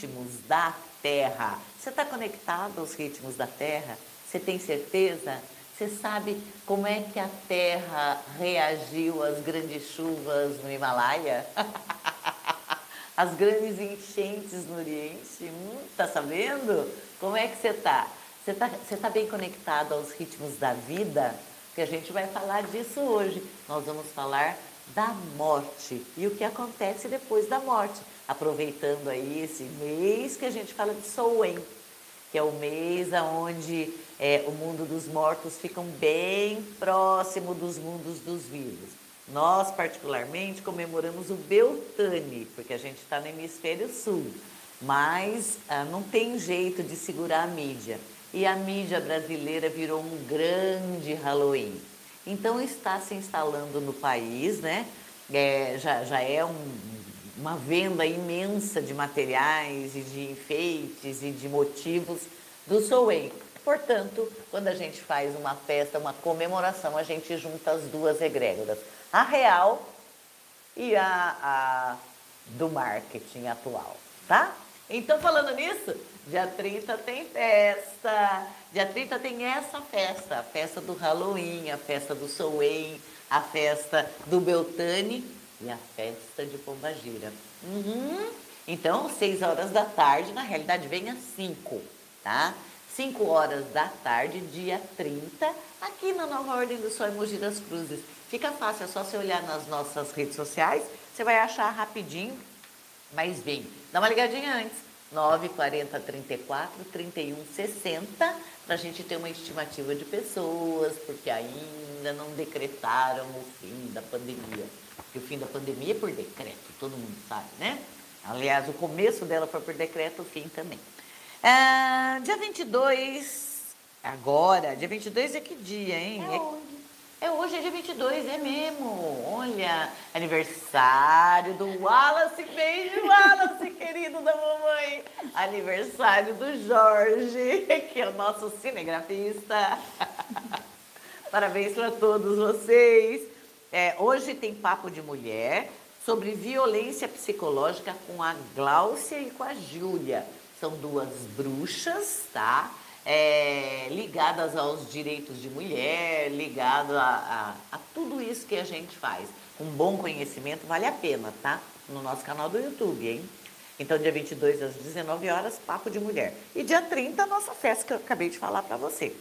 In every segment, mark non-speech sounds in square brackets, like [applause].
ritmos da Terra. Você está conectado aos ritmos da Terra? Você tem certeza? Você sabe como é que a Terra reagiu às grandes chuvas no Himalaia? [laughs] As grandes enchentes no Oriente? Hum, tá sabendo? Como é que você está? Você está você tá bem conectado aos ritmos da vida? Que a gente vai falar disso hoje. Nós vamos falar da morte e o que acontece depois da morte. Aproveitando aí esse mês que a gente fala de Soen, que é o mês onde é, o mundo dos mortos ficam bem próximo dos mundos dos vivos. Nós, particularmente, comemoramos o Beltane, porque a gente está no hemisfério sul, mas ah, não tem jeito de segurar a mídia. E a mídia brasileira virou um grande Halloween. Então está se instalando no país, né? É, já, já é um, uma venda imensa de materiais e de enfeites e de motivos do Soei. Portanto, quando a gente faz uma festa, uma comemoração, a gente junta as duas egrégoras, a real e a, a do marketing atual, tá? Então, falando nisso, dia 30 tem festa. Dia 30 tem essa festa, a festa do Halloween, a festa do Soen, a festa do Beltane e a festa de Pombagira. Uhum. Então, 6 horas da tarde, na realidade vem às 5, tá? 5 horas da tarde, dia 30, aqui na Nova Ordem do Sol em Mogi das Cruzes. Fica fácil, é só você olhar nas nossas redes sociais, você vai achar rapidinho, mas vem. Dá uma ligadinha antes. 940 34 31 60 para a gente ter uma estimativa de pessoas, porque ainda não decretaram o fim da pandemia. Porque o fim da pandemia é por decreto, todo mundo sabe, né? Aliás, o começo dela foi por decreto, o fim também. Ah, dia 22, agora, dia 22 é que dia, hein? É onde? É hoje, é dia 22, é mesmo. Olha, aniversário do Wallace. Beijo, Wallace, [laughs] querido da mamãe. Aniversário do Jorge, [laughs] que é o nosso cinegrafista. [laughs] Parabéns para todos vocês. É, hoje tem Papo de Mulher sobre violência psicológica com a Gláucia e com a Júlia. São duas bruxas, tá? é, ligadas aos direitos de mulher, ligado a, a, a, tudo isso que a gente faz. Um bom conhecimento vale a pena, tá? No nosso canal do YouTube, hein? Então, dia 22 às 19 horas, Papo de Mulher. E dia 30, a nossa festa que eu acabei de falar para você,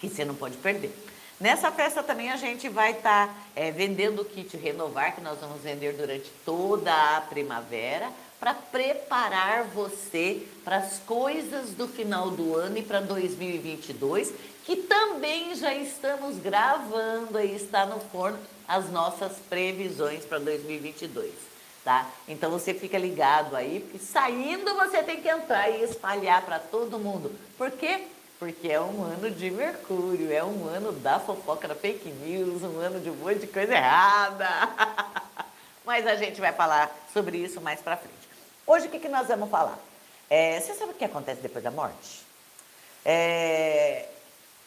que você não pode perder. Nessa festa também a gente vai estar tá, é, vendendo o kit Renovar, que nós vamos vender durante toda a primavera para preparar você para as coisas do final do ano e para 2022, que também já estamos gravando e está no forno as nossas previsões para 2022. Tá? Então você fica ligado aí, porque saindo você tem que entrar e espalhar para todo mundo. Por quê? Porque é um ano de Mercúrio, é um ano da fofoca da fake news, um ano de um monte de coisa errada. [laughs] Mas a gente vai falar sobre isso mais para frente. Hoje o que, que nós vamos falar? É, você sabe o que acontece depois da morte? É,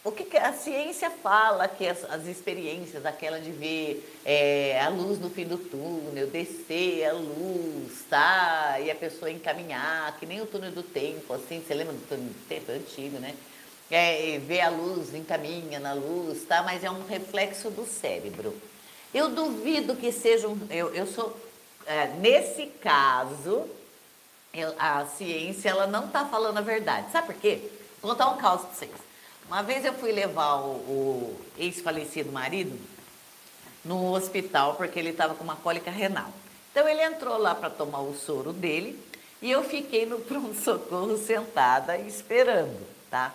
o que, que, a ciência fala que as, as experiências, aquela de ver é, a luz no fim do túnel, descer a luz, tá? E a pessoa encaminhar, que nem o túnel do tempo, assim, você lembra do túnel do tempo? Antigo, né? É, ver a luz, encaminha na luz, tá? Mas é um reflexo do cérebro. Eu duvido que seja um. Eu, eu sou. É, nesse caso, a ciência ela não está falando a verdade. Sabe por quê? Vou contar um caos para vocês. Uma vez eu fui levar o, o ex-falecido marido no hospital porque ele estava com uma cólica renal. Então ele entrou lá para tomar o soro dele e eu fiquei no pronto-socorro [laughs] sentada esperando, tá?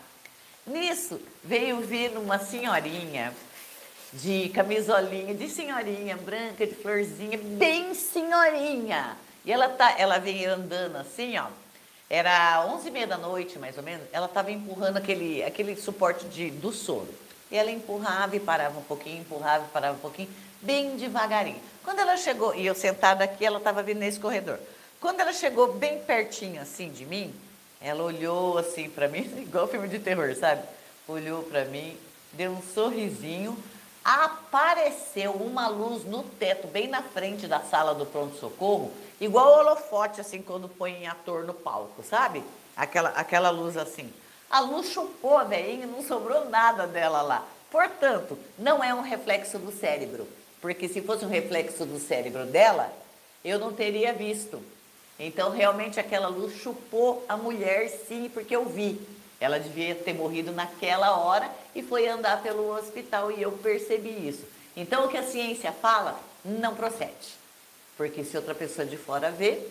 Nisso veio vir uma senhorinha de camisolinha, de senhorinha branca, de florzinha, bem senhorinha. E ela, tá, ela vem andando assim, ó. Era 11 e meia da noite, mais ou menos. Ela estava empurrando aquele, aquele suporte de, do soro. E ela empurrava e parava um pouquinho, empurrava e parava um pouquinho, bem devagarinho. Quando ela chegou, e eu sentada aqui, ela estava vindo nesse corredor. Quando ela chegou bem pertinho assim de mim, ela olhou assim para mim, [laughs] igual filme de terror, sabe? Olhou para mim, deu um sorrisinho, apareceu uma luz no teto, bem na frente da sala do pronto-socorro, igual holofote, assim, quando põe em ator no palco, sabe? Aquela, aquela luz assim. A luz chupou a veinha e não sobrou nada dela lá. Portanto, não é um reflexo do cérebro, porque se fosse um reflexo do cérebro dela, eu não teria visto. Então, realmente, aquela luz chupou a mulher, sim, porque eu vi. Ela devia ter morrido naquela hora e foi andar pelo hospital e eu percebi isso. Então, o que a ciência fala não procede. Porque se outra pessoa de fora vê,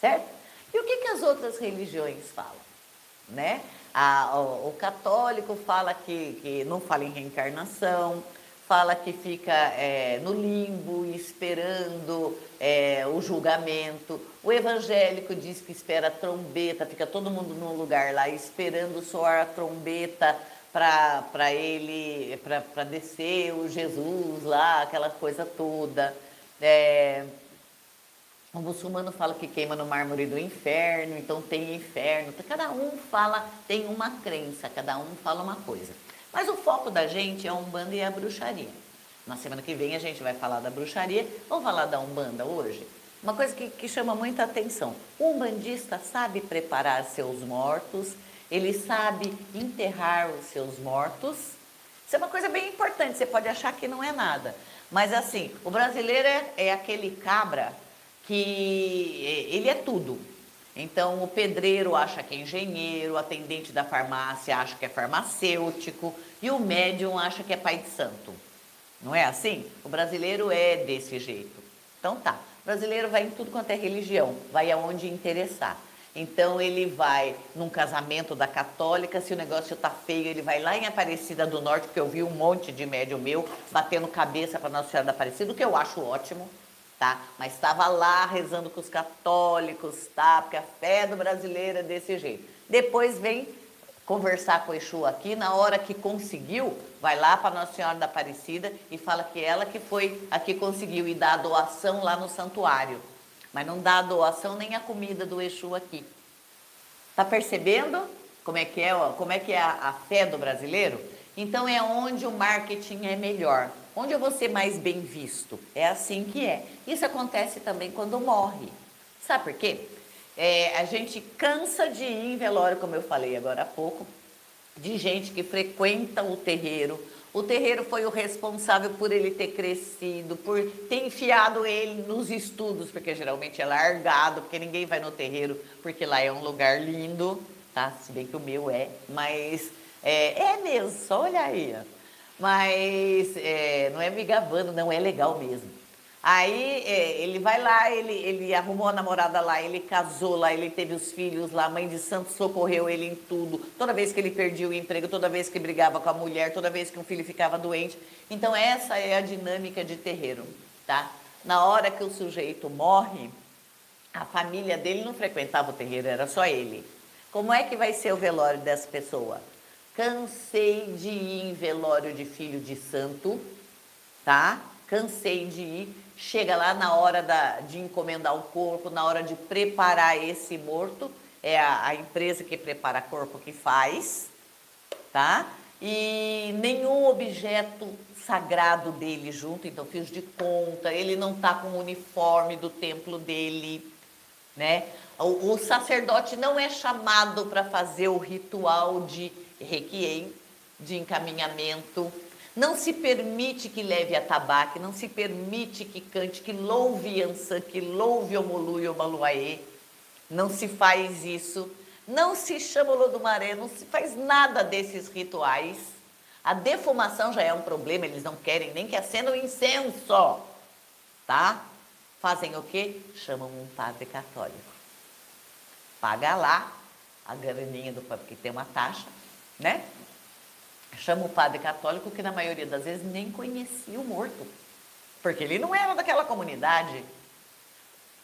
certo? E o que, que as outras religiões falam? Né? A, o, o, católico fala que, que não fala em reencarnação, fala que fica é, no limbo esperando é, o julgamento. O evangélico diz que espera a trombeta, fica todo mundo num lugar lá esperando soar a trombeta para ele, para descer o Jesus lá, aquela coisa toda. É, o muçulmano fala que queima no mármore do inferno, então tem inferno. Cada um fala, tem uma crença, cada um fala uma coisa. Mas o foco da gente é a Umbanda e a bruxaria. Na semana que vem a gente vai falar da bruxaria. Vamos falar da Umbanda hoje? Uma coisa que, que chama muita atenção. O umbandista sabe preparar seus mortos, ele sabe enterrar os seus mortos. Isso é uma coisa bem importante, você pode achar que não é nada. Mas assim, o brasileiro é, é aquele cabra que é, ele é tudo. Então, o pedreiro acha que é engenheiro, o atendente da farmácia acha que é farmacêutico e o médium acha que é pai de santo. Não é assim? O brasileiro é desse jeito. Então tá, o brasileiro vai em tudo quanto é religião, vai aonde interessar. Então ele vai num casamento da católica, se o negócio tá feio, ele vai lá em Aparecida do Norte, porque eu vi um monte de médium meu batendo cabeça para Nossa Senhora da Aparecida, o que eu acho ótimo tá? Mas estava lá rezando com os católicos, tá? Porque a fé do brasileiro é desse jeito. Depois vem conversar com o Exu aqui, na hora que conseguiu, vai lá para Nossa Senhora da Aparecida e fala que ela que foi a que conseguiu e dá a doação lá no santuário. Mas não dá a doação nem a comida do Exu aqui. Tá percebendo como é que é, como é, que é a, a fé do brasileiro? Então é onde o marketing é melhor. Onde eu vou ser mais bem visto? É assim que é. Isso acontece também quando morre. Sabe por quê? É, a gente cansa de ir em velório, como eu falei agora há pouco, de gente que frequenta o terreiro. O terreiro foi o responsável por ele ter crescido, por ter enfiado ele nos estudos, porque geralmente é largado, porque ninguém vai no terreiro, porque lá é um lugar lindo, tá? Se bem que o meu é, mas é, é mesmo, só olha aí. Ó. Mas é, não é me gabando, não, é legal mesmo. Aí é, ele vai lá, ele, ele arrumou a namorada lá, ele casou lá, ele teve os filhos lá, a mãe de santo socorreu ele em tudo. Toda vez que ele perdia o emprego, toda vez que brigava com a mulher, toda vez que um filho ficava doente. Então essa é a dinâmica de terreiro, tá? Na hora que o sujeito morre, a família dele não frequentava o terreiro, era só ele. Como é que vai ser o velório dessa pessoa? Cansei de ir em velório de filho de santo, tá? Cansei de ir. Chega lá na hora da, de encomendar o corpo, na hora de preparar esse morto, é a, a empresa que prepara corpo que faz, tá? E nenhum objeto sagrado dele junto, então fiz de conta, ele não tá com o uniforme do templo dele, né? O, o sacerdote não é chamado para fazer o ritual de requiem, de encaminhamento. Não se permite que leve a tabaque, não se permite que cante, que louve Ansan, que louve Omolu e Omaluaê. Não se faz isso. Não se chama Lodumaré, não se faz nada desses rituais. A defumação já é um problema, eles não querem nem que acenda o incenso, tá? Fazem o quê? Chamam um padre católico. Paga lá a graninha do padre, porque tem uma taxa, né? Chama o padre católico que na maioria das vezes nem conhecia o morto, porque ele não era daquela comunidade.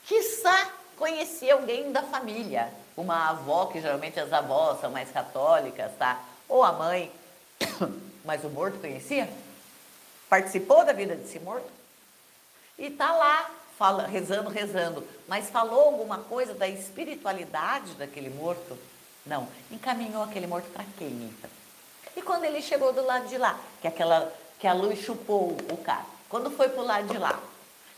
Quiçá conhecia alguém da família, uma avó, que geralmente as avós são mais católicas, tá? Ou a mãe, [coughs] mas o morto conhecia? Participou da vida desse morto? E tá lá, fala, rezando, rezando, mas falou alguma coisa da espiritualidade daquele morto? Não. Encaminhou aquele morto para quem, então? E quando ele chegou do lado de lá, que aquela, que a luz chupou o cara. Quando foi para o lado de lá,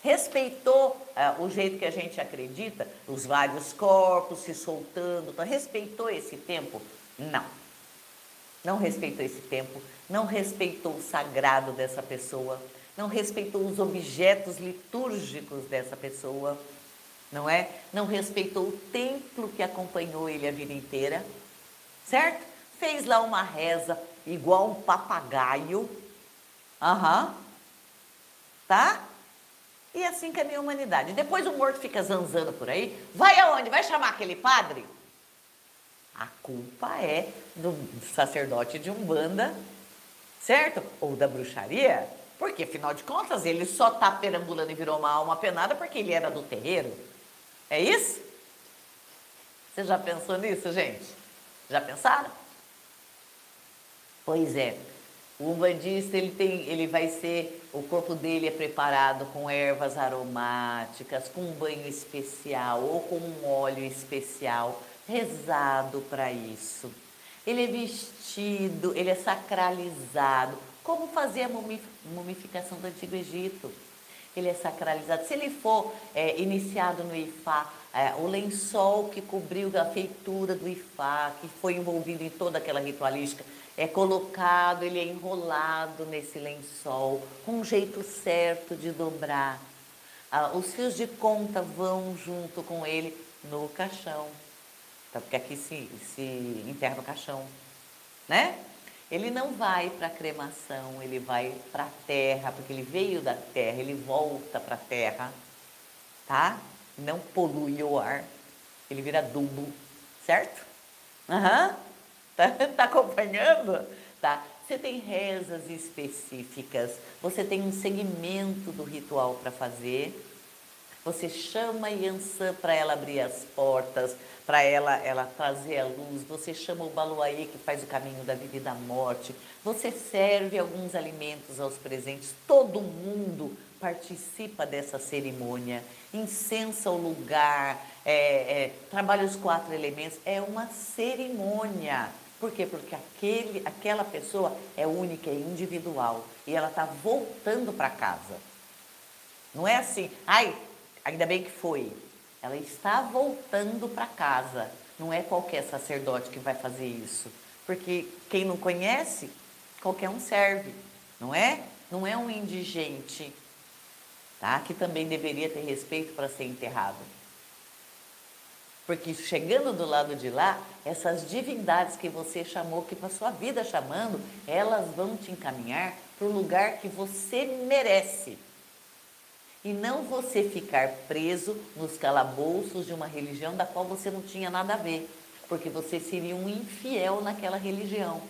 respeitou uh, o jeito que a gente acredita, os vários corpos se soltando, então, respeitou esse tempo? Não. Não respeitou esse tempo, não respeitou o sagrado dessa pessoa, não respeitou os objetos litúrgicos dessa pessoa, não é? Não respeitou o templo que acompanhou ele a vida inteira, certo? Fez lá uma reza igual um papagaio, aham, tá? E assim que é a minha humanidade. Depois o morto fica zanzando por aí, vai aonde? Vai chamar aquele padre? A culpa é do sacerdote de Umbanda, certo? Ou da bruxaria, porque afinal de contas ele só está perambulando e virou uma alma penada porque ele era do terreiro. É isso? Você já pensou nisso, gente? Já pensaram? Pois é. O umbandista, ele tem, ele vai ser, o corpo dele é preparado com ervas aromáticas, com um banho especial ou com um óleo especial, rezado para isso. Ele é vestido, ele é sacralizado. Como fazer a mumificação do Antigo Egito? Ele é sacralizado. Se ele for é, iniciado no Ifá, é, o lençol que cobriu a feitura do Ifá, que foi envolvido em toda aquela ritualística, é colocado, ele é enrolado nesse lençol, com um jeito certo de dobrar. Ah, os fios de conta vão junto com ele no caixão, tá? porque aqui se, se enterra no caixão, né? Ele não vai para a cremação, ele vai para a terra, porque ele veio da terra, ele volta para a terra, tá? Não polui o ar, ele vira adubo, certo? Aham, uhum. tá, tá acompanhando? Tá. Você tem rezas específicas, você tem um segmento do ritual para fazer, você chama a Yansan para ela abrir as portas, para ela, ela trazer a luz. Você chama o Baluaê, que faz o caminho da vida e da morte. Você serve alguns alimentos aos presentes. Todo mundo participa dessa cerimônia. Incensa o lugar, é, é, trabalha os quatro elementos. É uma cerimônia. Por quê? Porque aquele, aquela pessoa é única, é individual. E ela está voltando para casa. Não é assim, ai, Ainda bem que foi. Ela está voltando para casa. Não é qualquer sacerdote que vai fazer isso. Porque quem não conhece, qualquer um serve. Não é? Não é um indigente. Tá? Que também deveria ter respeito para ser enterrado. Porque chegando do lado de lá, essas divindades que você chamou, que passou a vida chamando, elas vão te encaminhar para o lugar que você merece e não você ficar preso nos calabouços de uma religião da qual você não tinha nada a ver, porque você seria um infiel naquela religião.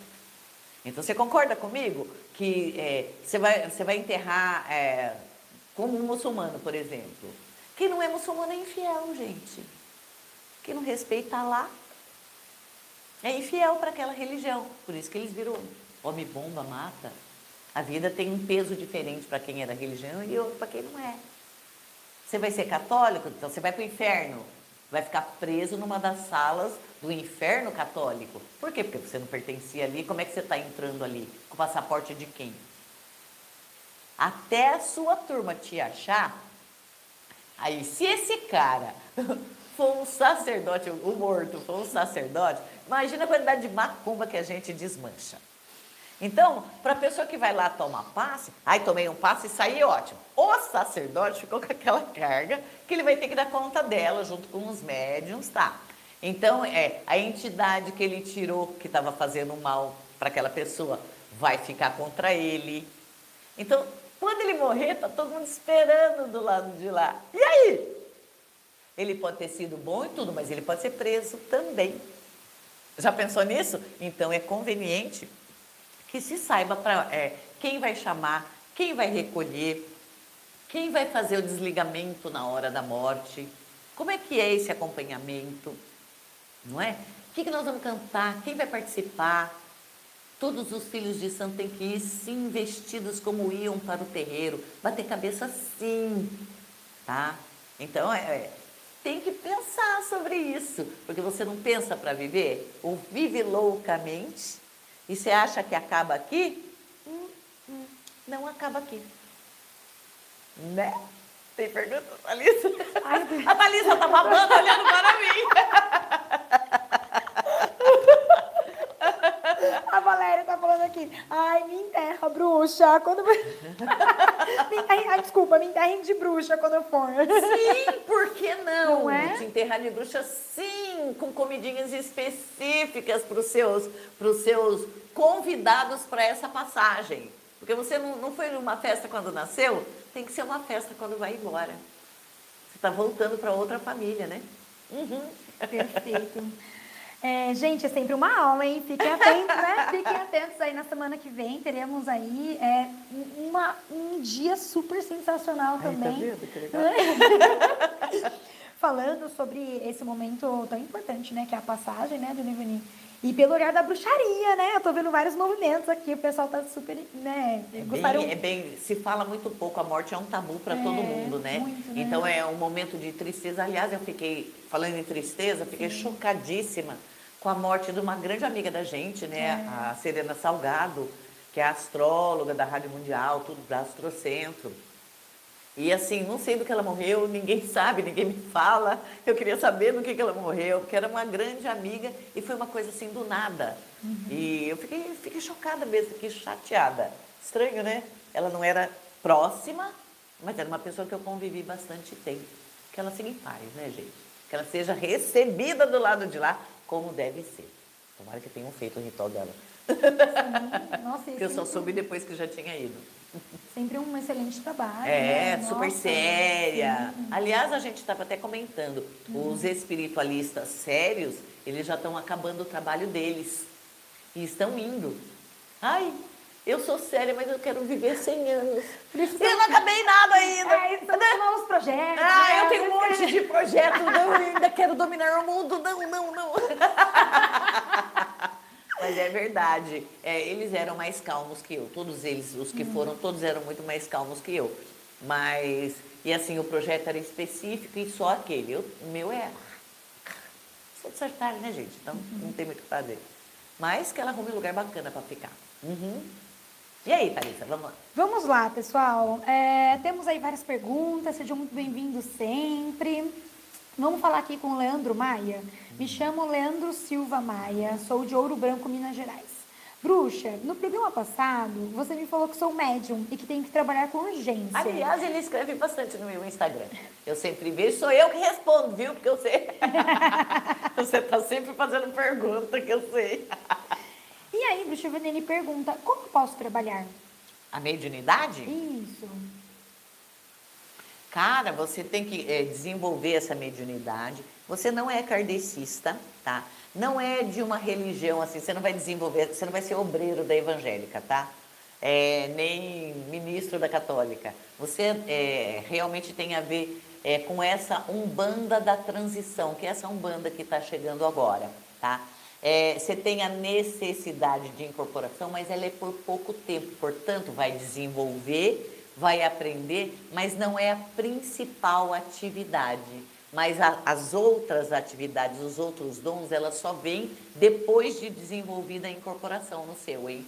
Então você concorda comigo que é, você, vai, você vai enterrar é, como um muçulmano, por exemplo? Quem não é muçulmano é infiel, gente. Quem não respeita lá é infiel para aquela religião. Por isso que eles viram homem-bomba, mata. A vida tem um peso diferente para quem é da religião e outro para quem não é. Você vai ser católico, então você vai para o inferno. Vai ficar preso numa das salas do inferno católico. Por quê? Porque você não pertencia ali. Como é que você está entrando ali? Com o passaporte de quem? Até a sua turma te achar. Aí, se esse cara [laughs] for um sacerdote, o morto for um sacerdote, imagina a quantidade de macumba que a gente desmancha. Então, para a pessoa que vai lá tomar passe, aí tomei um passe e saí ótimo. O sacerdote ficou [laughs] com aquela carga que ele vai ter que dar conta dela junto com os médiums, tá? Então, é, a entidade que ele tirou, que estava fazendo mal para aquela pessoa, vai ficar contra ele. Então, quando ele morrer, tá todo mundo esperando do lado de lá. E aí? Ele pode ter sido bom e tudo, mas ele pode ser preso também. Já pensou nisso? Então é conveniente que se saiba para é, quem vai chamar, quem vai recolher, quem vai fazer o desligamento na hora da morte, como é que é esse acompanhamento, não é? O que, que nós vamos cantar, quem vai participar? Todos os filhos de santo têm que ir sim vestidos como iam para o terreiro, bater cabeça sim, tá? Então, é, é tem que pensar sobre isso, porque você não pensa para viver, ou vive loucamente, e você acha que acaba aqui? Hum, hum. não acaba aqui. Né? Tem pergunta, Thalissa? a Thalissa tá babando olhando para mim. A Valéria tá falando aqui. Ai, me enterra, bruxa. Quando... [laughs] me enterrem, ai, desculpa, me enterrem de bruxa quando eu for. Sim, por que não? Não é? Te enterrar de bruxa, sim, com comidinhas específicas para os seus, pros seus convidados para essa passagem. Porque você não, não foi numa festa quando nasceu, tem que ser uma festa quando vai embora. Você está voltando para outra família, né? Uhum. Perfeito. É, gente, é sempre uma aula, hein? Fiquem atentos, né? [laughs] Fiquem atentos aí na semana que vem. Teremos aí é, uma, um dia super sensacional Ai, também. tá vendo que legal? [laughs] Falando sobre esse momento tão importante, né? Que é a passagem, né, do Nivani. E pelo olhar da bruxaria, né? Eu tô vendo vários movimentos aqui, o pessoal tá super, né? É Gostaram... bem, é bem, se fala muito pouco, a morte é um tabu para É, todo mundo, né? muito, né? Então é um momento de tristeza. Aliás, eu fiquei, falando em tristeza, fiquei chocadíssima com a morte de uma grande amiga da gente, né? É. A Serena Salgado, que é astróloga da Rádio Mundial, tudo da Astrocentro. E assim, não sei do que ela morreu, ninguém [laughs] sabe, ninguém me fala. Eu queria saber do que, que ela morreu, porque era uma grande amiga e foi uma coisa assim do nada. E eu fiquei, fiquei chocada mesmo, fiquei chateada. Estranho, né? Ela não era próxima, mas era uma pessoa que eu convivi bastante tempo. Que ela siga em paz, né, gente? Que ela seja recebida do lado de lá como deve ser. Tomara que tenham feito o ritual dela. Nossa, [laughs] Porque eu só sempre, soube depois que já tinha ido. Sempre um excelente trabalho. É, né? super Nossa, séria. sim. Aliás, a gente estava até comentando, os espiritualistas sérios, eles já estão acabando o trabalho deles. E estão indo. Ai, eu sou séria, mas eu quero viver 100 anos. Eu não acabei nada ainda. É, estamos com novos projetos. Ah, né? eu tenho um monte de projetos, não, eu ainda quero dominar o mundo, não, não, não. [laughs] Mas é verdade, é, eles eram mais calmos que eu, todos eles, os que foram, todos eram muito mais calmos que eu. Mas, e assim, o projeto era específico e só aquele. Eu, o meu é. Sou de Sagitário, né, gente? Então não tem muito o que fazer. Mas que ela arrume um lugar bacana para ficar. Uhum. E aí, Thalissa, vamos lá. Vamos lá, pessoal. É, temos aí várias perguntas, sejam muito bem-vindos sempre. Vamos falar aqui com o Leandro Maia. Me chamo Leandro Silva Maia, sou de Ouro Branco, Minas Gerais. Bruxa, no programa passado, você me falou que sou médium e que tenho que trabalhar com urgência. Aliás, ele escreve bastante no meu Instagram. Eu sempre vejo, sou eu que respondo, viu? Porque eu sei. [laughs] Você está sempre fazendo pergunta que eu sei. E aí, Bruxa Vanini pergunta, como posso trabalhar? A mediunidade? Isso. Cara, você tem que eh, desenvolver essa mediunidade. Você não é kardecista, tá? Não é de uma religião assim, você não vai desenvolver, você não vai ser obreiro da evangélica, tá? É, nem ministro da católica. Você é, realmente tem a ver é, com essa umbanda da transição, que é essa umbanda que está chegando agora, tá? É, você tem a necessidade de incorporação, mas ela é por pouco tempo, portanto, vai desenvolver, vai aprender, mas não é a principal atividade. Mas a- as outras atividades, os outros dons, elas só vêm depois de desenvolvida a incorporação no seu, hein?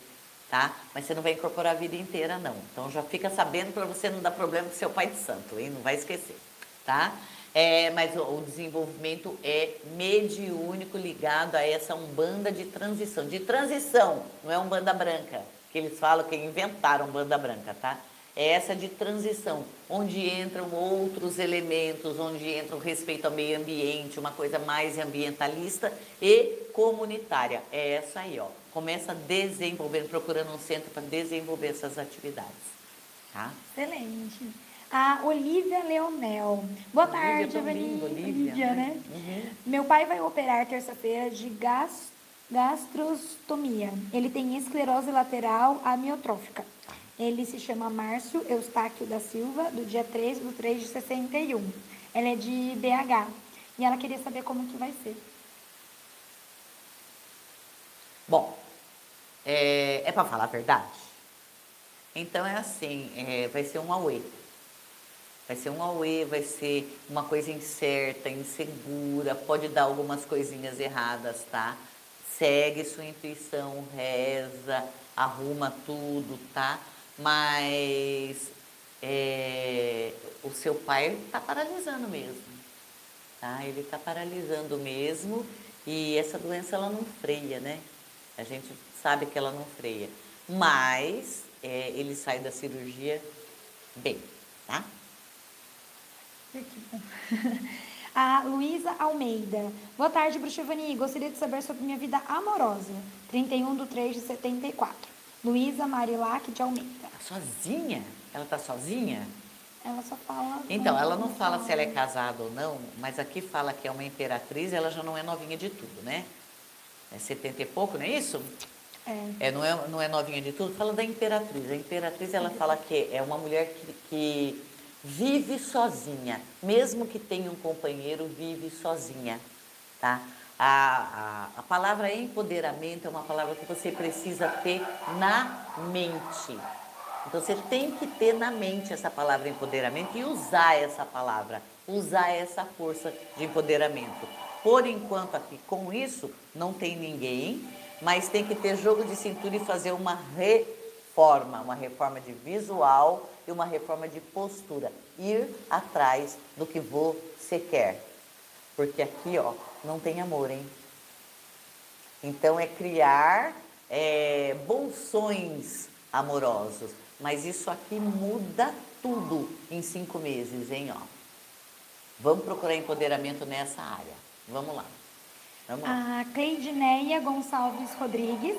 Tá? Mas você não vai incorporar a vida inteira, não. Então já fica sabendo para você não dar problema com seu pai de santo, hein? Não vai esquecer, tá? É, mas o, o desenvolvimento é mediúnico ligado a essa umbanda de transição. De transição, não é umbanda branca, que eles falam que inventaram banda branca, tá? É essa de transição, onde entram outros elementos, onde entra o respeito ao meio ambiente, uma coisa mais ambientalista e comunitária. É essa aí, ó. Começa desenvolvendo, procurando um centro para desenvolver essas atividades, tá? Excelente. A Olivia Leonel. Boa Olivia, tarde, Evelyn. linda, Olivia, né? Uhum. Meu pai vai operar terça-feira de gas, gastrostomia. Ele tem esclerose lateral amiotrófica. Ele se chama Márcio Eustáquio da Silva, do dia 3 do 3 de 61. Ela é de BH. E ela queria saber como que vai ser. Bom, é, é para falar a verdade? Então é assim, é, vai ser um auê. Vai ser um auê, vai ser uma coisa incerta, insegura, pode dar algumas coisinhas erradas, tá? Segue sua intuição, reza, arruma tudo, tá? Mas é, o seu pai está paralisando mesmo. Tá? Ele está paralisando mesmo e essa doença ela não freia, né? A gente sabe que ela não freia. Mas é, ele sai da cirurgia bem, tá? [laughs] A Luísa Almeida. Boa tarde, Bruxevani. Gostaria de saber sobre minha vida amorosa. 31 de 3 de 74. Luísa Marilac de Almeida. Sozinha? Ela tá sozinha? Ela só fala. Então, ela não fala se ela é casada ou não, mas aqui fala que é uma imperatriz, ela já não é novinha de tudo, né? É 70 e pouco, não é isso? É. É, não, é, não é novinha de tudo. Fala da imperatriz. A imperatriz, ela fala que é uma mulher que, que vive sozinha. Mesmo que tenha um companheiro, vive sozinha, tá? A, a, a palavra empoderamento é uma palavra que você precisa ter na mente. Então você tem que ter na mente essa palavra empoderamento e usar essa palavra, usar essa força de empoderamento. Por enquanto aqui com isso não tem ninguém, mas tem que ter jogo de cintura e fazer uma reforma, uma reforma de visual e uma reforma de postura, ir atrás do que você quer. Porque aqui, ó, não tem amor, hein? Então é criar é, bolsões amorosos. Mas isso aqui muda tudo em cinco meses, hein? Ó. Vamos procurar empoderamento nessa área. Vamos lá. Vamos lá. A Cleidineia Gonçalves Rodrigues.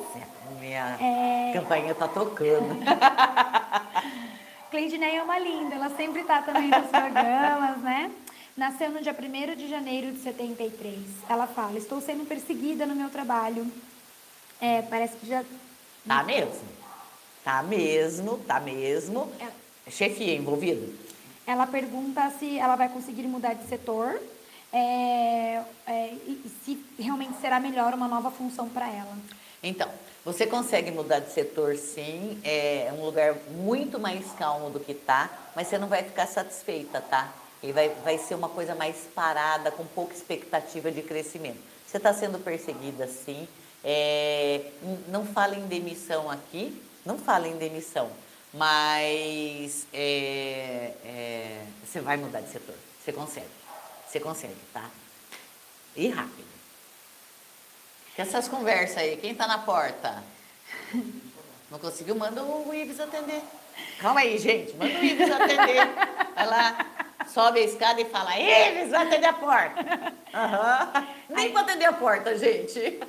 Minha É. campainha tá tocando. [laughs] Cleidineia é uma linda, ela sempre tá também nos programas, né? Nasceu no dia 1 de janeiro de 73. Ela fala: Estou sendo perseguida no meu trabalho. É, parece que já. Tá mesmo? Tá mesmo, tá mesmo. É. Chefia envolvido? Ela pergunta se ela vai conseguir mudar de setor é, é, e se realmente será melhor uma nova função para ela. Então, você consegue mudar de setor sim, é um lugar muito mais calmo do que tá, mas você não vai ficar satisfeita, tá? E vai, vai ser uma coisa mais parada, com pouca expectativa de crescimento. Você está sendo perseguida sim, é, não fala em demissão aqui, não fala em demissão, mas é, é, você vai mudar de setor, você consegue, você consegue, tá? E rápido. Que essas conversas aí, quem tá na porta? [laughs] Não conseguiu? Manda o Ives atender. Calma aí, gente, manda o Ives atender. Vai lá, sobe a escada e fala, Ives, vai atender a porta. Aham. Nem pra atender a porta, gente.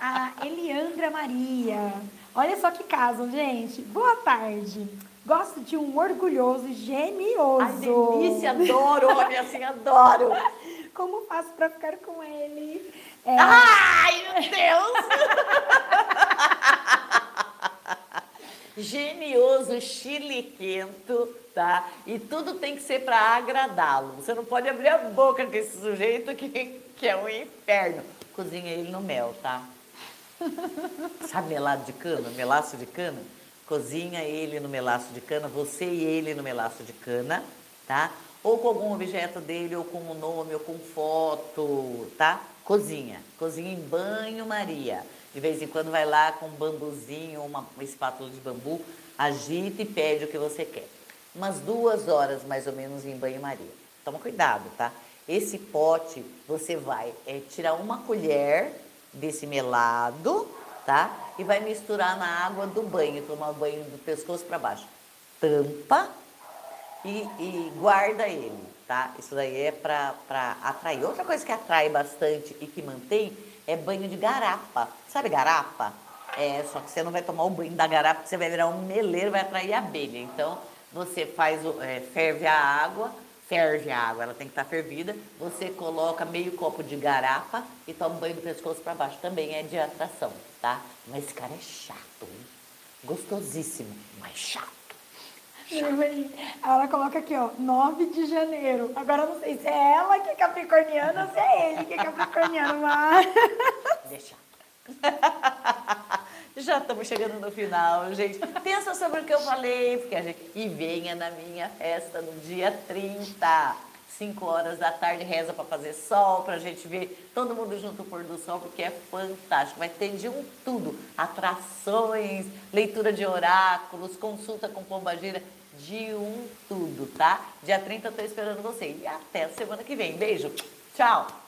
A Eliandra Maria. Olha só que caso, gente. Boa tarde. Gosto de um orgulhoso genioso. Ai, delícia, adoro, homem assim, adoro. [laughs] Como faço para ficar com ele? É, Ai, meu Deus! [laughs] Genioso, chiliquento, tá? E tudo tem que ser para agradá-lo. Você não pode abrir a boca com esse sujeito que, que é um inferno. Cozinha ele no mel, tá? [laughs] Sabe melado de cana? Melaço de cana? Cozinha ele no melaço de cana, você e ele no melaço de cana, tá? Ou com algum objeto dele, ou com um nome, ou com foto, tá? Cozinha. Cozinha em banho-maria. De vez em quando vai lá com um bambuzinho, uma, uma espátula de bambu, agita e pede o que você quer. Umas duas horas mais ou menos em banho-maria. Toma cuidado, tá? Esse pote você vai é, tirar uma colher desse melado, tá? E vai misturar na água do banho, tomar banho do pescoço para baixo. Tampa e, e guarda ele, tá? Isso daí é para atrair. Outra coisa que atrai bastante e que mantém é banho de garapa. Sabe garapa? É, só que você não vai tomar o banho da garapa, você vai virar um meleiro, vai atrair abelha. Então, você faz, é, ferve a água, ferve a água, ela tem que estar fervida. Você coloca meio copo de garapa e toma um banho do pescoço para baixo. Também é de atração, tá? Mas esse cara é chato, hein? Gostosíssimo, mas chato. Ela coloca aqui, ó, 9 de janeiro. Agora eu não sei se é ela que é capricorniana ou se é ele que é capricorniano, mas... Deixa. [laughs] Já estamos chegando no final, gente. Pensa sobre o que eu falei, porque a gente... e venha na minha festa no dia 30. 5 horas da tarde, reza para fazer sol, para a gente ver todo mundo junto pôr do sol, porque é fantástico. Vai ter de um tudo: atrações, leitura de oráculos, consulta com pombagira, de um tudo, tá? Dia 30 eu tô esperando você. E até semana que vem. Beijo, tchau!